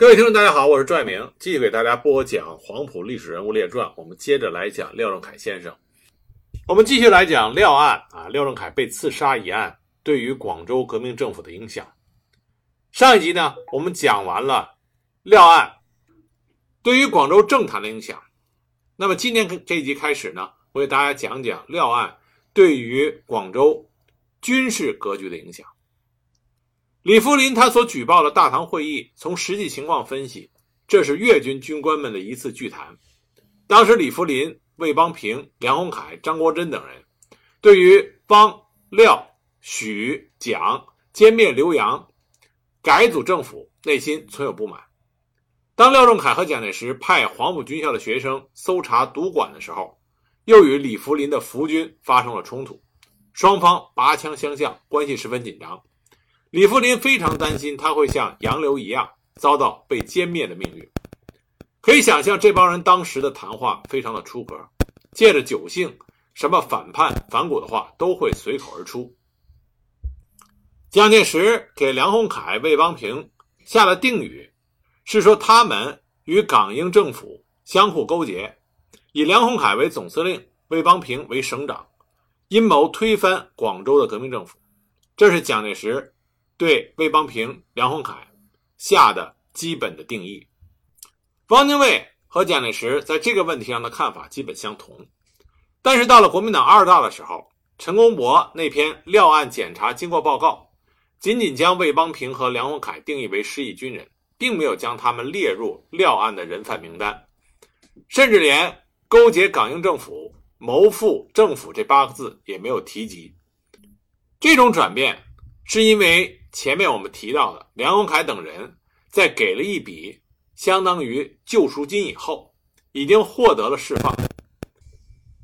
各位听众，大家好，我是拽明，继续给大家播讲《黄埔历史人物列传》。我们接着来讲廖仲恺先生。我们继续来讲廖案啊，廖仲恺被刺杀一案对于广州革命政府的影响。上一集呢，我们讲完了廖案对于广州政坛的影响。那么今天这一集开始呢，我给大家讲讲廖案对于广州军事格局的影响。李福林他所举报的大唐会议，从实际情况分析，这是粤军军官们的一次聚谈。当时李福林、魏邦平、梁鸿楷、张国珍等人，对于方、廖、许、蒋歼灭刘洋、改组政府，内心存有不满。当廖仲恺和蒋介石派黄埔军校的学生搜查赌馆的时候，又与李福林的福军发生了冲突，双方拔枪相向，关系十分紧张。李福林非常担心他会像杨流一样遭到被歼灭的命运。可以想象，这帮人当时的谈话非常的出格，借着酒兴，什么反叛反骨的话都会随口而出。蒋介石给梁鸿楷、魏邦平下了定语，是说他们与港英政府相互勾结，以梁鸿楷为总司令，魏邦平为省长，阴谋推翻广州的革命政府。这是蒋介石。对魏邦平、梁鸿楷下的基本的定义，汪精卫和蒋介石在这个问题上的看法基本相同。但是到了国民党二大的时候，陈公博那篇料案检查经过报告，仅仅将魏邦平和梁鸿楷定义为失意军人，并没有将他们列入料案的人犯名单，甚至连勾结港英政府、谋复政府这八个字也没有提及。这种转变是因为。前面我们提到的梁鸿凯等人，在给了一笔相当于救赎金以后，已经获得了释放。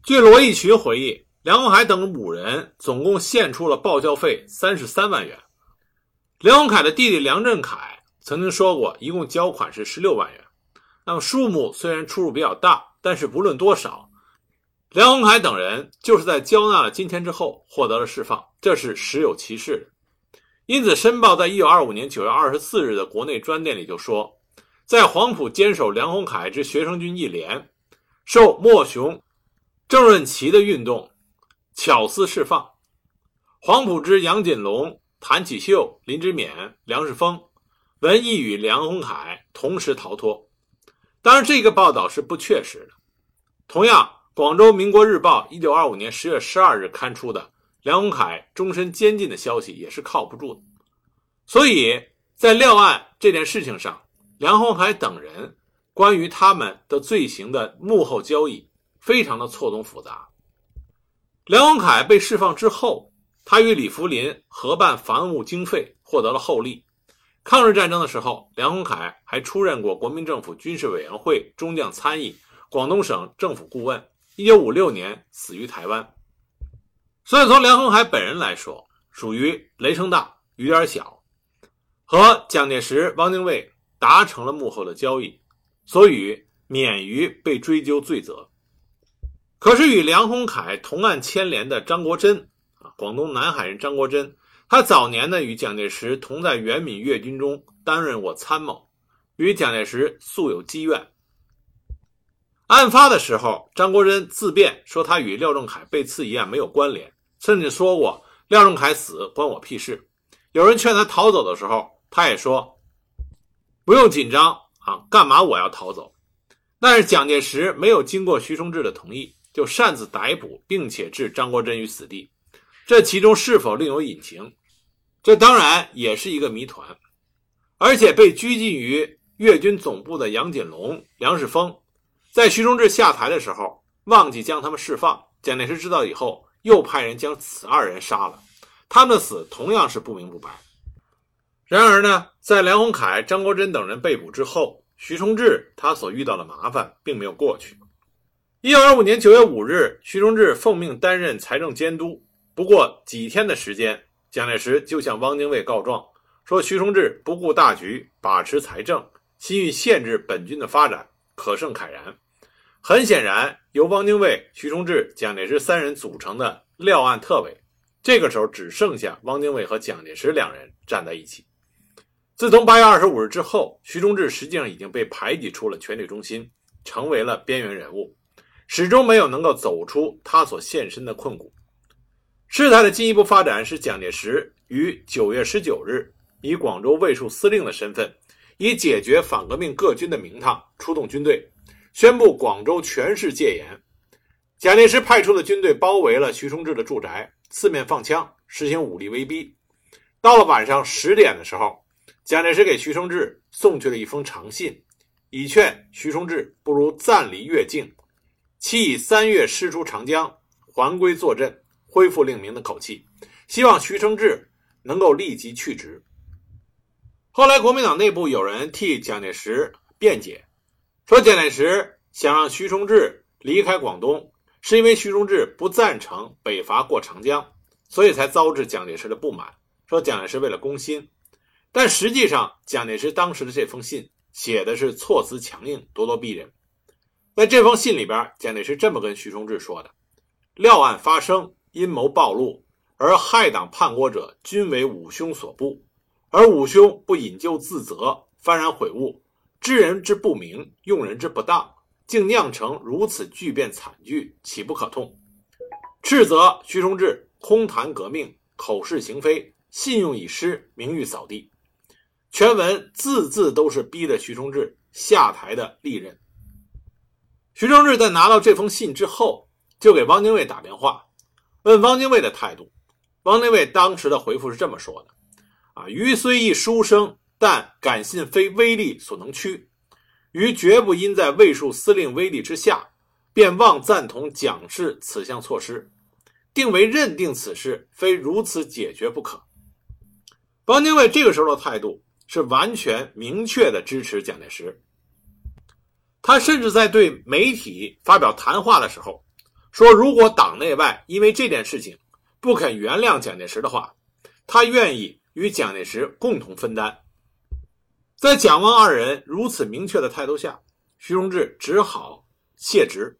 据罗义群回忆，梁鸿凯等五人总共献出了报销费三十三万元。梁鸿凯的弟弟梁振凯曾经说过，一共交款是十六万元。那么数目虽然出入比较大，但是不论多少，梁鸿凯等人就是在交纳了金钱之后获得了释放，这是实有其事的。因此，《申报》在一九二五年九月二十四日的国内专电里就说，在黄埔坚守梁鸿楷之学生军一连，受莫雄、郑润琪的运动，巧思释放；黄埔之杨锦龙、谭启秀、林之勉、梁世峰，闻亦与梁鸿楷同时逃脱。当然，这个报道是不确实的。同样，《广州民国日报》一九二五年十月十二日刊出的。梁鸿楷终身监禁的消息也是靠不住的，所以在料案这件事情上，梁鸿楷等人关于他们的罪行的幕后交易非常的错综复杂。梁鸿楷被释放之后，他与李福林合办防务经费，获得了厚利。抗日战争的时候，梁鸿楷还出任过国民政府军事委员会中将参议、广东省政府顾问。一九五六年死于台湾。所以，从梁鸿海本人来说，属于雷声大雨点小，和蒋介石、汪精卫达成了幕后的交易，所以免于被追究罪责。可是，与梁鸿楷同案牵连的张国珍啊，广东南海人张国珍，他早年呢与蒋介石同在原闽粤军中担任过参谋，与蒋介石素有积怨。案发的时候，张国珍自辩说，他与廖仲恺被刺一案没有关联。甚至说过廖仲恺死关我屁事。有人劝他逃走的时候，他也说不用紧张啊，干嘛我要逃走？但是蒋介石没有经过徐崇智的同意，就擅自逮捕并且置张国珍于死地。这其中是否另有隐情？这当然也是一个谜团。而且被拘禁于粤军总部的杨锦龙、梁世峰，在徐崇智下台的时候忘记将他们释放。蒋介石知道以后。又派人将此二人杀了，他们的死同样是不明不白。然而呢，在梁鸿楷、张国珍等人被捕之后，徐崇智他所遇到的麻烦并没有过去。一九二五年九月五日，徐崇智奉命担任财政监督。不过几天的时间，蒋介石就向汪精卫告状，说徐崇智不顾大局，把持财政，心欲限制本军的发展，可胜慨然。很显然，由汪精卫、徐崇智、蒋介石三人组成的廖案特委，这个时候只剩下汪精卫和蒋介石两人站在一起。自从八月二十五日之后，徐崇智实际上已经被排挤出了权力中心，成为了边缘人物，始终没有能够走出他所现身的困谷。事态的进一步发展是蒋介石于九月十九日以广州卫戍司令的身份，以解决反革命各军的名堂，出动军队，宣布广州全市戒严。蒋介石派出的军队包围了徐崇智的住宅，四面放枪，实行武力威逼。到了晚上十点的时候，蒋介石给徐崇智送去了一封长信，以劝徐崇智不如暂离越境，期以三月师出长江，还归坐镇。恢复令名的口气，希望徐崇志能够立即去职。后来，国民党内部有人替蒋介石辩解，说蒋介石想让徐崇智离开广东，是因为徐崇智不赞成北伐过长江，所以才遭致蒋介石的不满。说蒋介石为了攻心，但实际上，蒋介石当时的这封信写的是措辞强硬、咄咄逼人。在这封信里边，蒋介石这么跟徐崇智说的：“料案发生。”阴谋暴露，而害党叛国者均为五兄所部，而五兄不引咎自责，幡然悔悟，知人之不明，用人之不当，竟酿成如此巨变惨剧，岂不可痛？斥责徐崇智空谈革命，口是行非，信用已失，名誉扫地。全文字字都是逼得徐崇智下台的利刃。徐崇智在拿到这封信之后，就给汪精卫打电话。问汪精卫的态度，汪精卫当时的回复是这么说的：“啊，余虽一书生，但敢信非威力所能屈。于绝不因在卫戍司令威力之下，便妄赞同蒋氏此项措施，定为认定此事非如此解决不可。”汪精卫这个时候的态度是完全明确的支持蒋介石，他甚至在对媒体发表谈话的时候。说，如果党内外因为这件事情不肯原谅蒋介石的话，他愿意与蒋介石共同分担。在蒋汪二人如此明确的态度下，徐荣志只好卸职，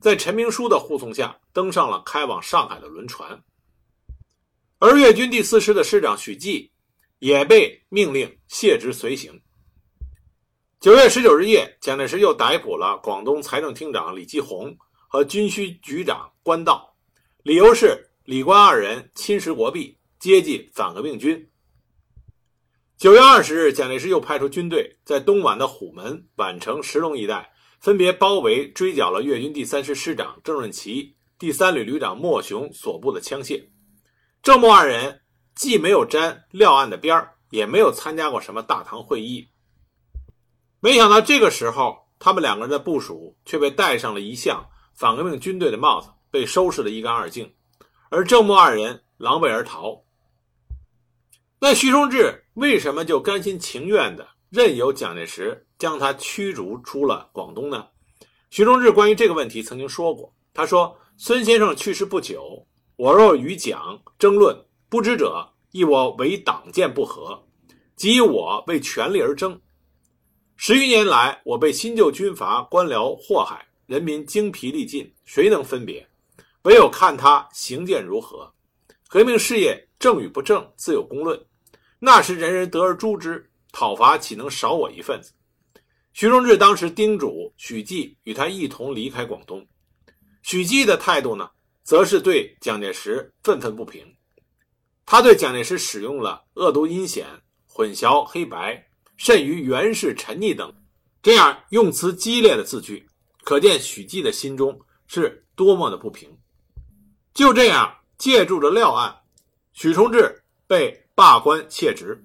在陈明书的护送下登上了开往上海的轮船。而粤军第四师的师长许继也被命令卸职随行。九月十九日夜，蒋介石又逮捕了广东财政厅长李继红。和军需局长关道，理由是李关二人侵蚀国币，接济反革命军。九月二十日，蒋介石又派出军队在东莞的虎门、宛城、石龙一带，分别包围追剿了粤军第三师师长郑润琪、第三旅旅长莫雄所部的枪械。郑莫二人既没有沾廖案的边儿，也没有参加过什么大堂会议。没想到这个时候，他们两个人的部署却被戴上了一项。反革命军队的帽子被收拾得一干二净，而郑默二人狼狈而逃。那徐崇智为什么就甘心情愿的任由蒋介石将他驱逐出了广东呢？徐崇智关于这个问题曾经说过：“他说，孙先生去世不久，我若与蒋争论，不知者亦我为党见不合，即以我为权力而争。十余年来，我被新旧军阀官僚祸害。”人民精疲力尽，谁能分别？唯有看他行见如何。革命事业正与不正，自有公论。那时人人得而诛之，讨伐岂能少我一份子？徐荣志当时叮嘱许继与他一同离开广东。许继的态度呢，则是对蒋介石愤愤不平。他对蒋介石使用了恶毒阴险、混淆黑白，甚于袁氏沉溺等这样用词激烈的字句。可见许继的心中是多么的不平。就这样，借助着廖案，许崇智被罢官卸职，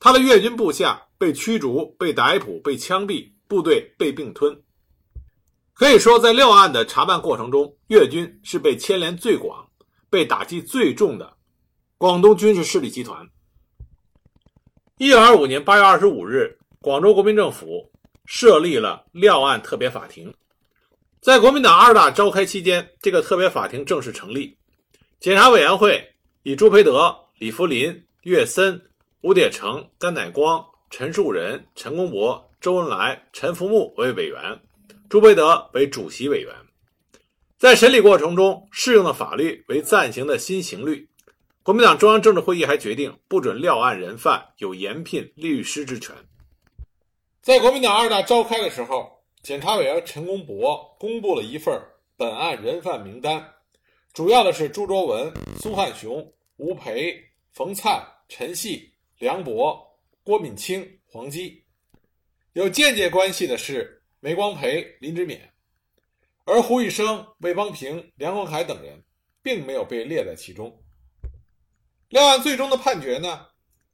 他的粤军部下被驱逐、被逮捕、被枪毙，部队被并吞。可以说，在廖案的查办过程中，粤军是被牵连最广、被打击最重的广东军事势力集团。一九二五年八月二十五日，广州国民政府。设立了廖案特别法庭，在国民党二大召开期间，这个特别法庭正式成立。检察委员会以朱培德、李福林、岳森、吴铁城、甘乃光、陈树人、陈公博、周恩来、陈福木为委员，朱培德为主席委员。在审理过程中，适用的法律为暂行的新刑律，国民党中央政治会议还决定不准料案人犯有延聘律师之权。在国民党二大召开的时候，检察委员陈公博公布了一份本案人犯名单，主要的是朱卓文、苏汉雄、吴培、冯灿、陈系、梁博、郭敏清、黄基。有间接关系的是梅光培、林之勉，而胡玉生、魏邦平、梁文海等人并没有被列在其中。廖案最终的判决呢？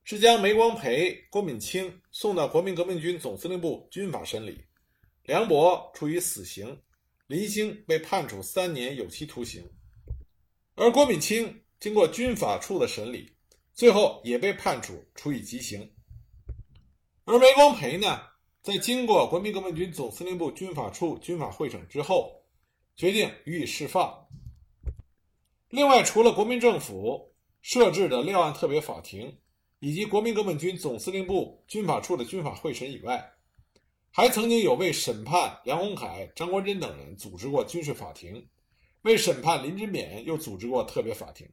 是将梅光培、郭敏清送到国民革命军总司令部军法审理，梁博处以死刑，林兴被判处三年有期徒刑，而郭敏清经过军法处的审理，最后也被判处处以极刑。而梅光培呢，在经过国民革命军总司令部军法处军法会审之后，决定予以释放。另外，除了国民政府设置的廖案特别法庭。以及国民革命军总司令部军法处的军法会审以外，还曾经有为审判梁鸿海、张国珍等人组织过军事法庭，为审判林之勉又组织过特别法庭。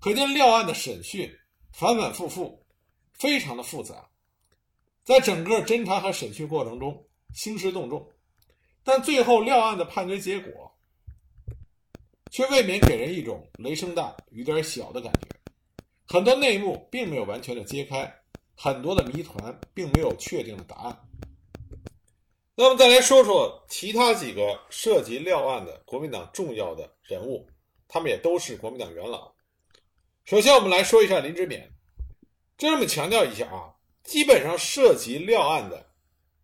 可见廖案的审讯反反复复，非常的复杂，在整个侦查和审讯过程中兴师动众，但最后廖案的判决结果，却未免给人一种雷声大雨点小的感觉。很多内幕并没有完全的揭开，很多的谜团并没有确定的答案。那么再来说说其他几个涉及廖案的国民党重要的人物，他们也都是国民党元老。首先，我们来说一下林之勉。这么强调一下啊，基本上涉及廖案的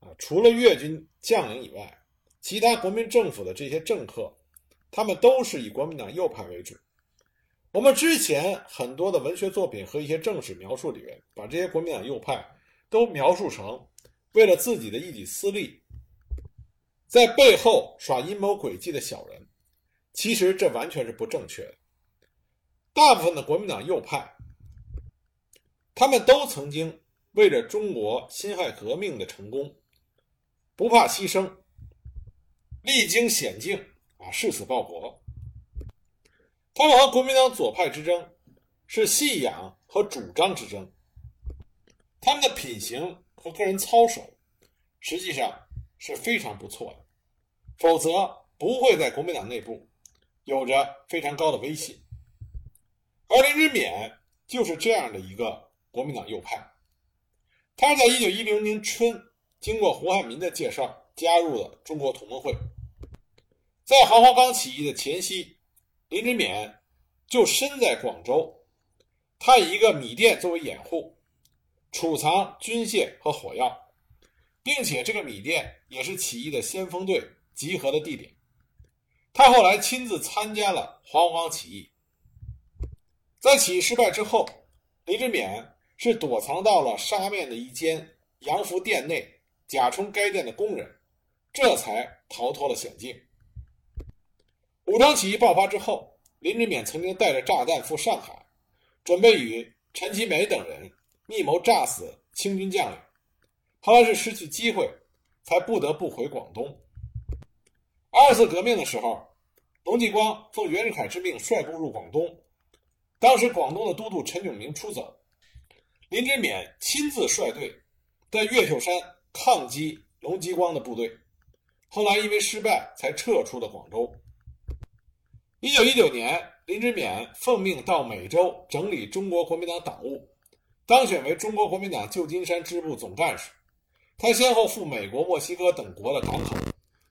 啊，除了粤军将领以外，其他国民政府的这些政客，他们都是以国民党右派为主。我们之前很多的文学作品和一些正史描述里面，把这些国民党右派都描述成为了自己的一己私利，在背后耍阴谋诡计的小人。其实这完全是不正确的。大部分的国民党右派，他们都曾经为着中国辛亥革命的成功，不怕牺牲，历经险境啊，誓死报国。他们和国民党左派之争是信仰和主张之争，他们的品行和个人操守实际上是非常不错的，否则不会在国民党内部有着非常高的威信。而林之勉就是这样的一个国民党右派，他在一九一零年春经过胡汉民的介绍加入了中国同盟会，在黄花岗起义的前夕。林之勉就身在广州，他以一个米店作为掩护，储藏军械和火药，并且这个米店也是起义的先锋队集合的地点。他后来亲自参加了黄花岗起义。在起义失败之后，林之勉是躲藏到了沙面的一间洋服店内，假充该店的工人，这才逃脱了险境。武昌起义爆发之后，林之勉曾经带着炸弹赴上海，准备与陈其美等人密谋炸死清军将领。后来是失去机会，才不得不回广东。二次革命的时候，龙继光奉袁世凯之命率部入广东，当时广东的都督陈炯明出走，林之勉亲自率队在越秀山抗击龙继光的部队，后来因为失败才撤出了广州。一九一九年，林之勉奉命到美洲整理中国国民党党务，当选为中国国民党旧金山支部总干事。他先后赴美国、墨西哥等国的港口，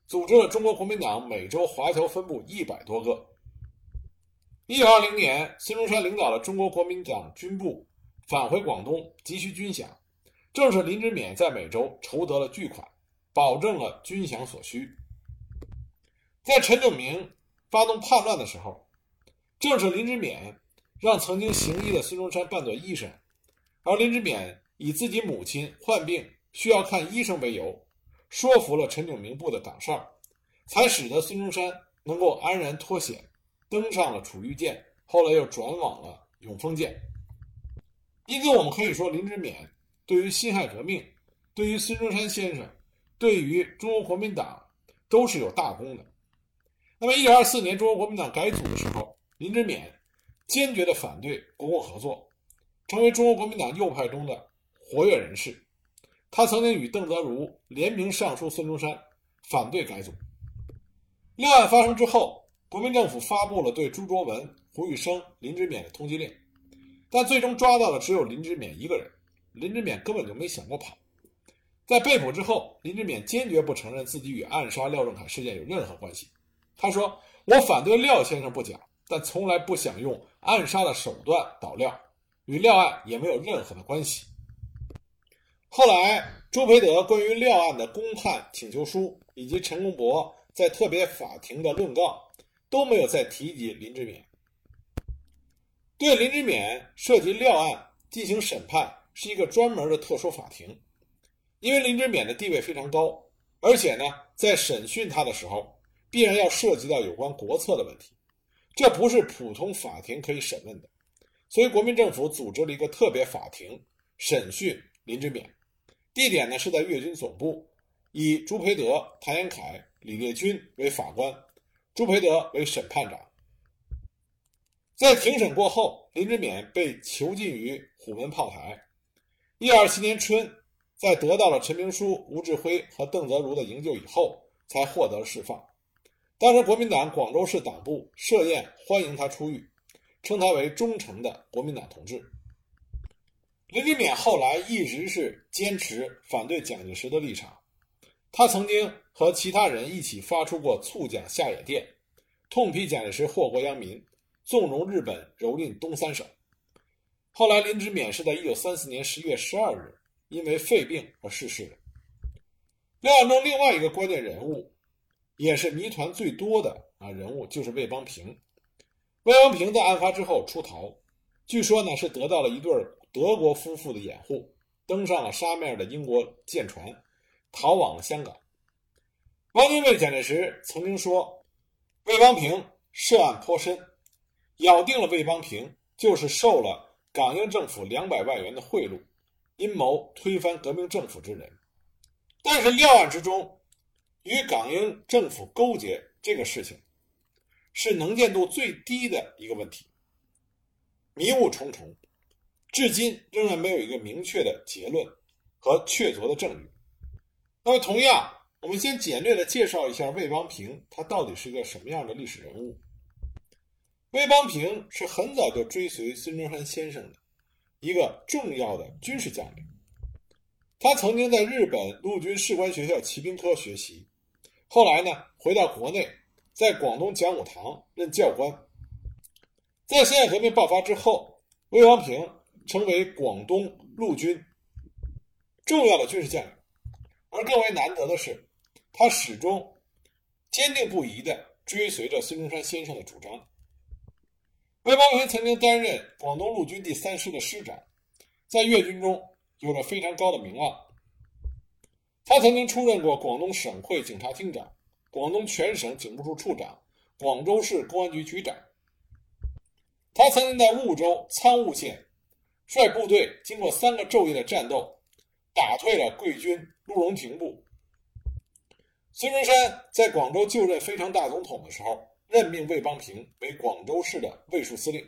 组织了中国国民党美洲华侨分部一百多个。一九二零年，孙中山领导了中国国民党军部返回广东，急需军饷，正是林之勉在美洲筹得了巨款，保证了军饷所需。在陈炯明。发动叛乱的时候，正是林之勉让曾经行医的孙中山扮作医生，而林之勉以自己母亲患病需要看医生为由，说服了陈炯明部的党哨，才使得孙中山能够安然脱险，登上了楚玉舰，后来又转往了永丰舰。因此，我们可以说，林之勉对于辛亥革命、对于孙中山先生、对于中国国民党都是有大功的。那么，一九二四年中国国民党改组的时候，林之勉坚决的反对国共合作，成为中国国民党右派中的活跃人士。他曾经与邓泽如联名上书孙中山，反对改组。六案发生之后，国民政府发布了对朱卓文、胡玉生、林之勉的通缉令，但最终抓到的只有林之勉一个人。林之勉根本就没想过跑。在被捕之后，林之勉坚决不承认自己与暗杀廖仲恺事件有任何关系。他说：“我反对廖先生不假，但从来不想用暗杀的手段倒廖，与廖案也没有任何的关系。”后来，朱培德关于廖案的公判请求书以及陈公博在特别法庭的论告都没有再提及林之勉。对林之勉涉及廖案进行审判是一个专门的特殊法庭。因为林之勉的地位非常高，而且呢，在审讯他的时候，必然要涉及到有关国策的问题，这不是普通法庭可以审问的，所以国民政府组织了一个特别法庭审讯林之勉，地点呢是在粤军总部，以朱培德、谭延闿、李烈钧为法官，朱培德为审判长。在庭审过后，林之勉被囚禁于虎门炮台。一二七年春。在得到了陈明书、吴志辉和邓泽如的营救以后，才获得了释放。当时国民党广州市党部设宴欢迎他出狱，称他为忠诚的国民党同志。林之勉后来一直是坚持反对蒋介石的立场，他曾经和其他人一起发出过促蒋下野电，痛批蒋介石祸国殃民，纵容日本蹂躏东三省。后来，林之勉是在一九三四年十一月十二日。因为肺病而逝世的。廖案中另外一个关键人物，也是谜团最多的啊人物，就是魏邦平。魏邦平在案发之后出逃，据说呢是得到了一对德国夫妇的掩护，登上了沙面的英国舰船，逃往了香港。汪精卫、蒋介石曾经说，魏邦平涉案颇深，咬定了魏邦平就是受了港英政府两百万元的贿赂。阴谋推翻革命政府之人，但是料案之中与港英政府勾结这个事情，是能见度最低的一个问题，迷雾重重，至今仍然没有一个明确的结论和确凿的证据。那么，同样，我们先简略的介绍一下魏邦平，他到底是一个什么样的历史人物？魏邦平是很早就追随孙中山先生的。一个重要的军事将领，他曾经在日本陆军士官学校骑兵科学习，后来呢回到国内，在广东讲武堂任教官。在辛亥革命爆发之后，魏邦平成为广东陆军重要的军事将领，而更为难得的是，他始终坚定不移地追随着孙中山先生的主张。魏邦平曾经担任广东陆军第三师的师长，在粤军中有着非常高的名望。他曾经出任过广东省会警察厅长、广东全省警务处处长、广州市公安局局长。他曾经在梧州苍梧县率部队经过三个昼夜的战斗，打退了桂军陆荣廷部。孙中山在广州就任非常大总统的时候。任命魏邦平为广州市的卫戍司令。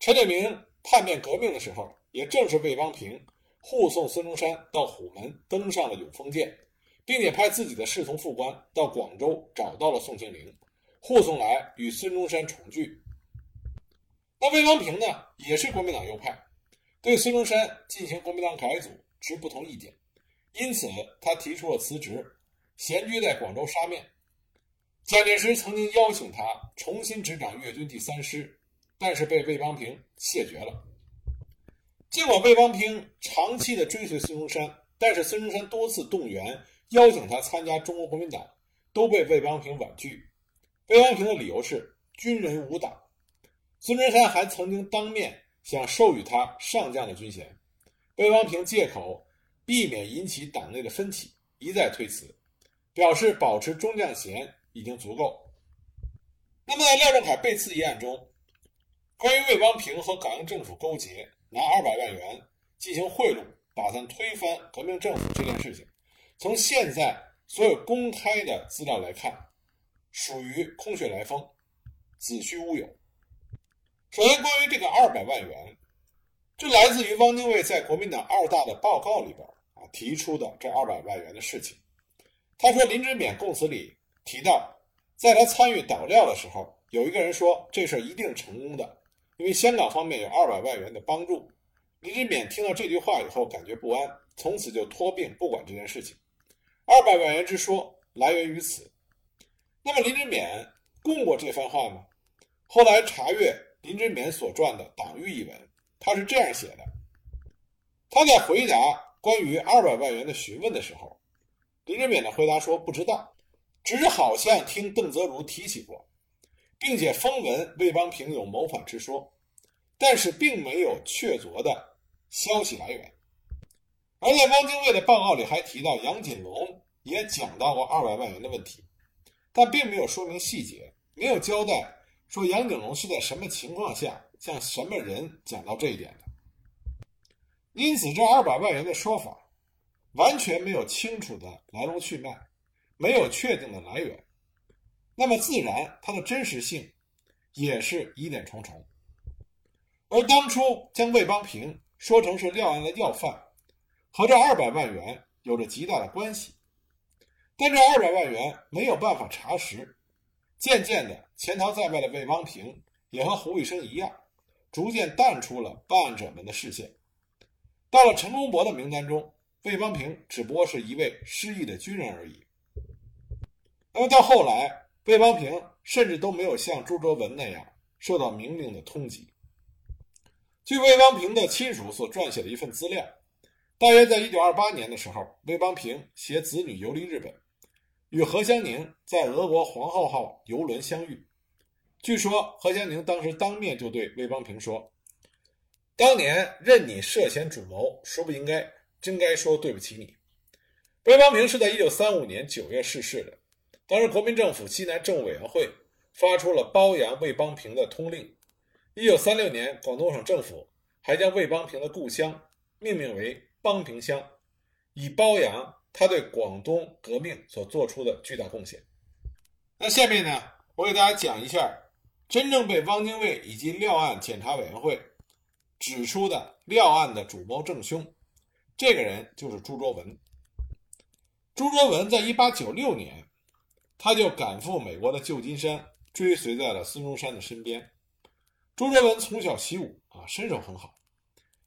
陈炯明叛变革命的时候，也正是魏邦平护送孙中山到虎门登上了永丰舰，并且派自己的侍从副官到广州找到了宋庆龄，护送来与孙中山重聚。那魏邦平呢，也是国民党右派，对孙中山进行国民党改组持不同意见，因此他提出了辞职，闲居在广州沙面。蒋介石曾经邀请他重新执掌粤军第三师，但是被魏邦平谢绝了。尽管魏邦平长期的追随孙中山，但是孙中山多次动员邀请他参加中国国民党，都被魏邦平婉拒。魏邦平的理由是军人无党。孙中山还曾经当面想授予他上将的军衔，魏邦平借口避免引起党内的分歧，一再推辞，表示保持中将衔。已经足够。那么，在廖仲恺被刺一案中，关于魏邦平和港英政府勾结，拿二百万元进行贿赂，打算推翻革命政府这件事情，从现在所有公开的资料来看，属于空穴来风，子虚乌有。首先，关于这个二百万元，这来自于汪精卫在国民党二大的报告里边提出的这二百万元的事情。他说，林之勉供词里提到，在他参与捣料的时候，有一个人说这事儿一定成功的，因为香港方面有二百万元的帮助。林之勉听到这句话以后，感觉不安，从此就托病不管这件事情。二百万元之说来源于此。那么林之勉供过这番话吗？后来查阅林之勉所撰的《党谕》一文，他是这样写的：他在回答关于二百万元的询问的时候，林之勉的回答说不知道，只好像听邓泽如提起过，并且风闻魏邦平有谋反之说，但是并没有确凿的消息来源。而在汪精卫的报告里还提到杨锦龙也讲到过二百万元的问题，但并没有说明细节，没有交代。说杨景龙是在什么情况下向什么人讲到这一点的？因此，这二百万元的说法完全没有清楚的来龙去脉，没有确定的来源，那么自然它的真实性也是疑点重重。而当初将魏邦平说成是廖案的要犯，和这二百万元有着极大的关系，但这二百万元没有办法查实。渐渐的，潜逃在外的魏邦平也和胡玉生一样，逐渐淡出了办案者们的视线。到了陈公博的名单中，魏邦平只不过是一位失意的军人而已。那么到后来，魏邦平甚至都没有像朱卓文那样受到明令的通缉。据魏邦平的亲属所撰写的一份资料，大约在一九二八年的时候，魏邦平携子女游离日本。与何香凝在俄国皇后号游轮相遇，据说何香凝当时当面就对魏邦平说：“当年任你涉嫌主谋，说不应该，真该说对不起你。”魏邦平是在1935年9月逝世的。当时国民政府西南政务委员会发出了褒扬魏邦平的通令。1936年，广东省政府还将魏邦平的故乡命名为邦平乡，以褒扬。他对广东革命所做出的巨大贡献。那下面呢，我给大家讲一下真正被汪精卫以及廖案检查委员会指出的廖案的主谋正凶，这个人就是朱卓文。朱卓文在一八九六年，他就赶赴美国的旧金山，追随在了孙中山的身边。朱卓文从小习武啊，身手很好。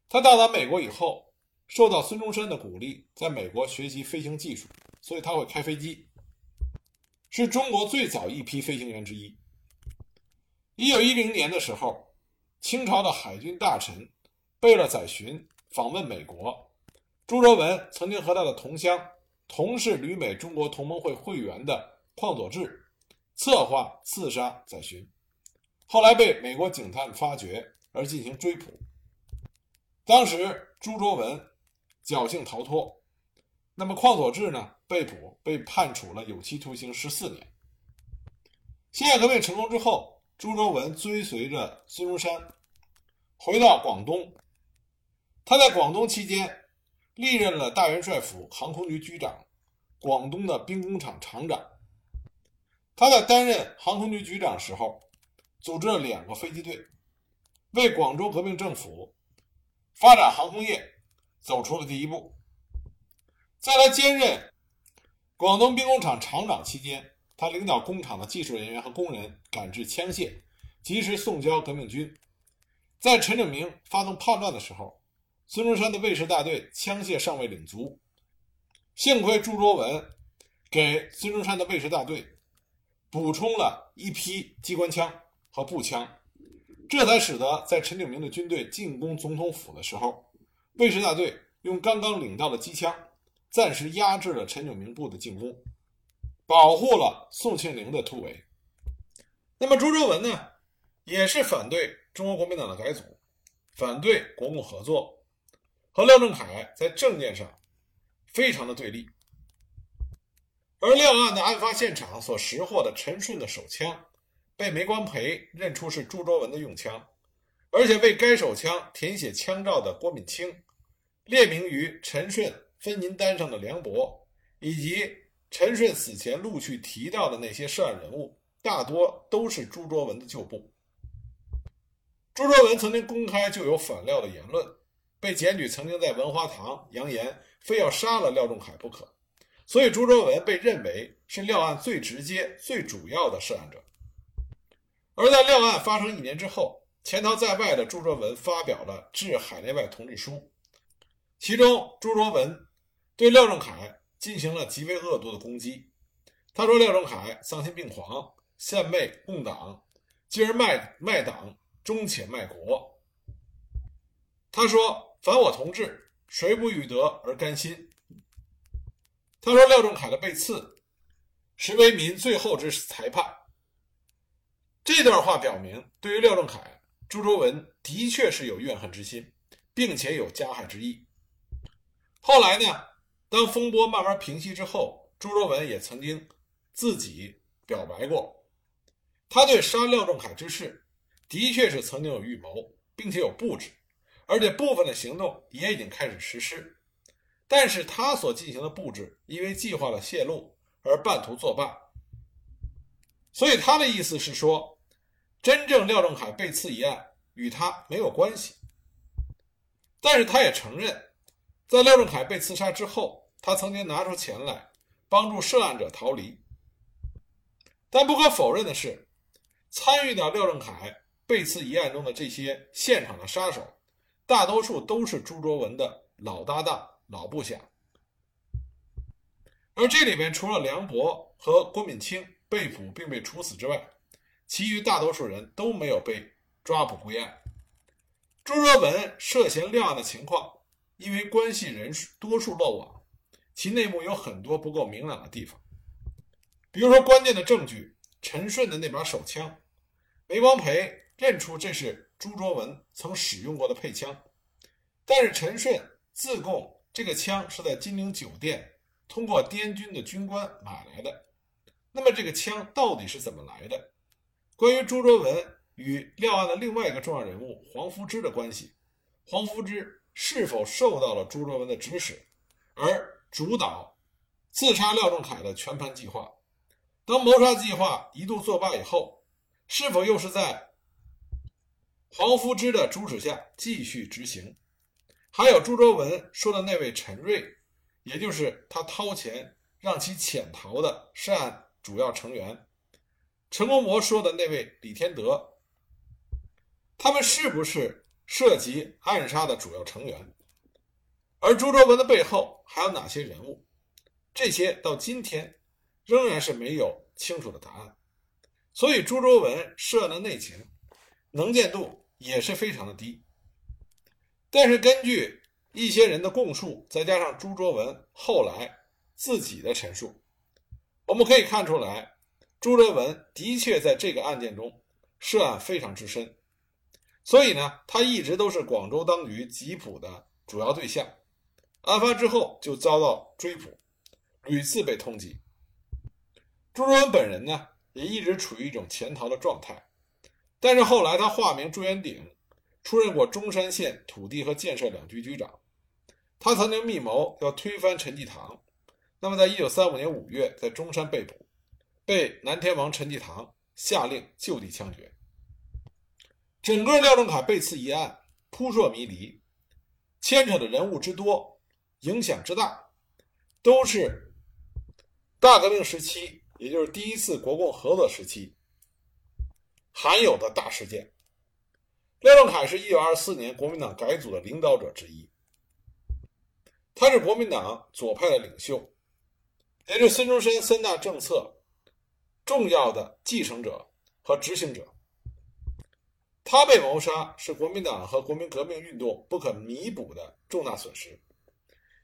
他到达美国以后。受到孙中山的鼓励，在美国学习飞行技术，所以他会开飞机，是中国最早一批飞行员之一。一九一零年的时候，清朝的海军大臣贝勒载洵访问美国，朱卓文曾经和他的同乡、同是旅美中国同盟会会员的邝佐志策划刺杀载洵，后来被美国警探发觉而进行追捕。当时朱卓文。侥幸逃脱，那么邝佐志呢？被捕，被判处了有期徒刑十四年。辛亥革命成功之后，朱周文追随着孙中山回到广东。他在广东期间，历任了大元帅府航空局局长、广东的兵工厂厂长。他在担任航空局局长时候，组织了两个飞机队，为广州革命政府发展航空业。走出了第一步。在他兼任广东兵工厂厂长期间，他领导工厂的技术人员和工人赶制枪械，及时送交革命军。在陈炯明发动叛乱的时候，孙中山的卫士大队枪械尚未领足，幸亏朱卓文给孙中山的卫士大队补充了一批机关枪和步枪，这才使得在陈炯明的军队进攻总统府的时候。卫士大队用刚刚领到的机枪，暂时压制了陈炯明部的进攻，保护了宋庆龄的突围。那么朱周文呢，也是反对中国国民党的改组，反对国共合作，和廖仲恺在政见上非常的对立。而廖案的案发现场所拾获的陈顺的手枪，被梅光培认出是朱周文的用枪，而且为该手枪填写枪照的郭敏清。列名于陈顺分银单上的梁博，以及陈顺死前陆续提到的那些涉案人物，大多都是朱卓文的旧部。朱卓文曾经公开就有反廖的言论，被检举曾经在文华堂扬言非要杀了廖仲恺不可，所以朱卓文被认为是廖案最直接、最主要的涉案者。而在廖案发生一年之后，潜逃在外的朱卓文发表了致海内外同志书，其中朱卓文对廖仲恺进行了极为恶毒的攻击。他说：“廖仲恺丧心病狂，献媚共党，继而卖卖党，终且卖国。”他说：“反我同志，谁不欲得而甘心？”他说：“廖仲恺的被刺，实为民最后之裁判。”这段话表明，对于廖仲恺，朱卓文的确是有怨恨之心，并且有加害之意。后来呢，当风波慢慢平息之后，朱卓文也曾经自己表白过，他对杀廖仲恺之事，的确是曾经有预谋，并且有布置，而且部分的行动也已经开始实施。但是他所进行的布置，因为计划的泄露而半途作罢。所以他的意思是说。真正廖仲恺被刺一案与他没有关系，但是他也承认，在廖仲恺被刺杀之后，他曾经拿出钱来帮助涉案者逃离。但不可否认的是，参与到廖仲恺被刺一案中的这些现场的杀手，大多数都是朱卓文的老搭档、老部下。而这里面除了梁博和郭敏清被捕并被处死之外，其余大多数人都没有被抓捕归案。朱卓文涉嫌廖案的情况，因为关系人数多数漏网，其内幕有很多不够明朗的地方。比如说，关键的证据陈顺的那把手枪，梅光培认出这是朱卓文曾使用过的配枪，但是陈顺自供这个枪是在金陵酒店通过滇军的军官买来的。那么，这个枪到底是怎么来的？关于朱卓文与廖案的另外一个重要人物黄福之的关系，黄福之是否受到了朱卓文的指使，而主导刺杀廖仲恺的全盘计划？当谋杀计划一度作罢以后，是否又是在黄福之的主使下继续执行？还有朱卓文说的那位陈瑞，也就是他掏钱让其潜逃的涉案主要成员。陈公博说的那位李天德，他们是不是涉及暗杀的主要成员？而朱卓文的背后还有哪些人物？这些到今天仍然是没有清楚的答案。所以朱卓文涉案的内情能见度也是非常的低。但是根据一些人的供述，再加上朱卓文后来自己的陈述，我们可以看出来。朱卓文的确在这个案件中涉案非常之深，所以呢，他一直都是广州当局缉捕的主要对象。案发之后就遭到追捕，屡次被通缉。朱卓文本人呢，也一直处于一种潜逃的状态。但是后来他化名朱元鼎，出任过中山县土地和建设两局局长。他曾经密谋要推翻陈济棠，那么在一九三五年五月在中山被捕。被南天王陈济棠下令就地枪决。整个廖仲恺被刺一案扑朔迷离，牵扯的人物之多，影响之大，都是大革命时期，也就是第一次国共合作时期罕有的大事件。廖仲恺是一九二四年国民党改组的领导者之一，他是国民党左派的领袖，也是孙中山三大政策。重要的继承者和执行者，他被谋杀是国民党和国民革命运动不可弥补的重大损失，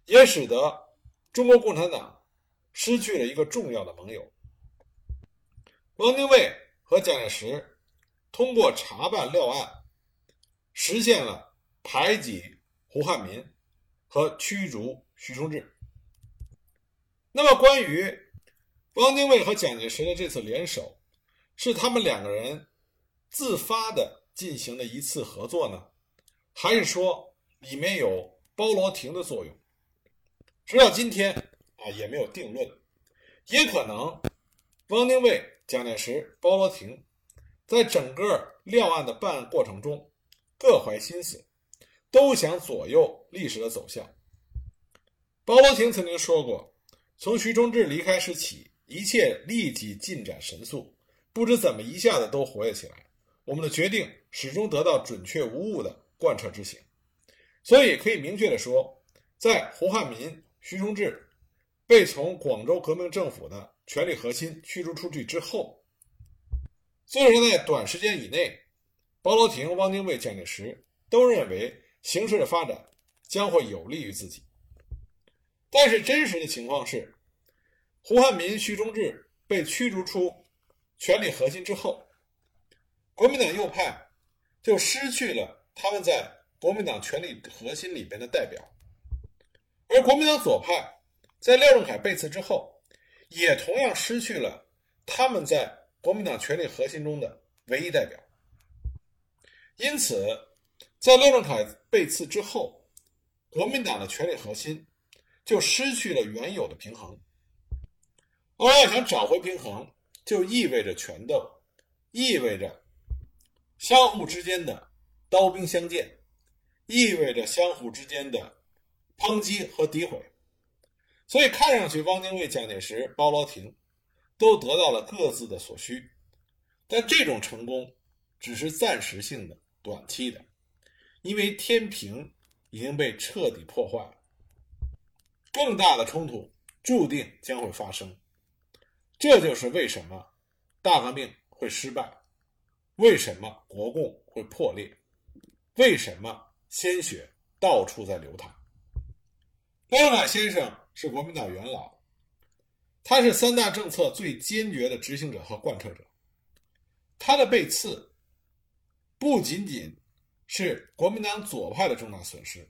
也使得中国共产党失去了一个重要的盟友。汪精卫和蒋介石通过查办廖案，实现了排挤胡汉民和驱逐徐崇志。那么关于。汪精卫和蒋介石的这次联手，是他们两个人自发的进行的一次合作呢，还是说里面有包罗廷的作用？直到今天啊，也没有定论。也可能，汪精卫、蒋介石、包罗廷在整个廖案的办案过程中，各怀心思，都想左右历史的走向。包罗廷曾经说过：“从徐崇智离开时起，一切立即进展神速，不知怎么一下子都活跃起来。我们的决定始终得到准确无误的贯彻执行。所以可以明确的说，在胡汉民、徐崇智被从广州革命政府的权力核心驱逐出去之后，虽然在短时间以内，包罗廷、汪精卫、蒋介石都认为形势的发展将会有利于自己。但是真实的情况是，胡汉民、徐崇智被驱逐出权力核心之后，国民党右派就失去了他们在国民党权力核心里边的代表，而国民党左派在廖仲恺被刺之后，也同样失去了他们在国民党权力核心中的唯一代表。因此，在廖仲恺被刺之后，国民党的权力核心。就失去了原有的平衡，而要想找回平衡，就意味着权斗，意味着相互之间的刀兵相见，意味着相互之间的抨击和诋毁。所以，看上去汪精卫、蒋介石、包罗廷都得到了各自的所需，但这种成功只是暂时性的、短期的，因为天平已经被彻底破坏了。更大的冲突注定将会发生，这就是为什么大革命会失败，为什么国共会破裂，为什么鲜血到处在流淌。廖仲恺先生是国民党元老，他是三大政策最坚决的执行者和贯彻者，他的被刺不仅仅是国民党左派的重大损失。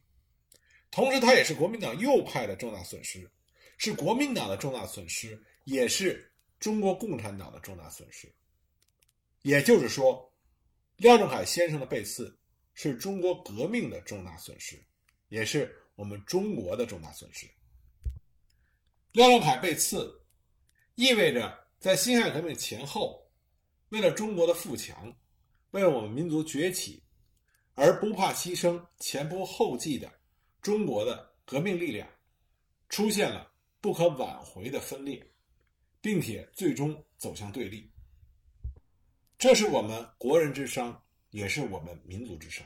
同时，他也是国民党右派的重大损失，是国民党的重大损失，也是中国共产党的重大损失。也就是说，廖仲恺先生的被刺是中国革命的重大损失，也是我们中国的重大损失。廖仲恺被刺，意味着在辛亥革命前后，为了中国的富强，为了我们民族崛起，而不怕牺牲、前仆后继的。中国的革命力量出现了不可挽回的分裂，并且最终走向对立。这是我们国人之伤，也是我们民族之伤。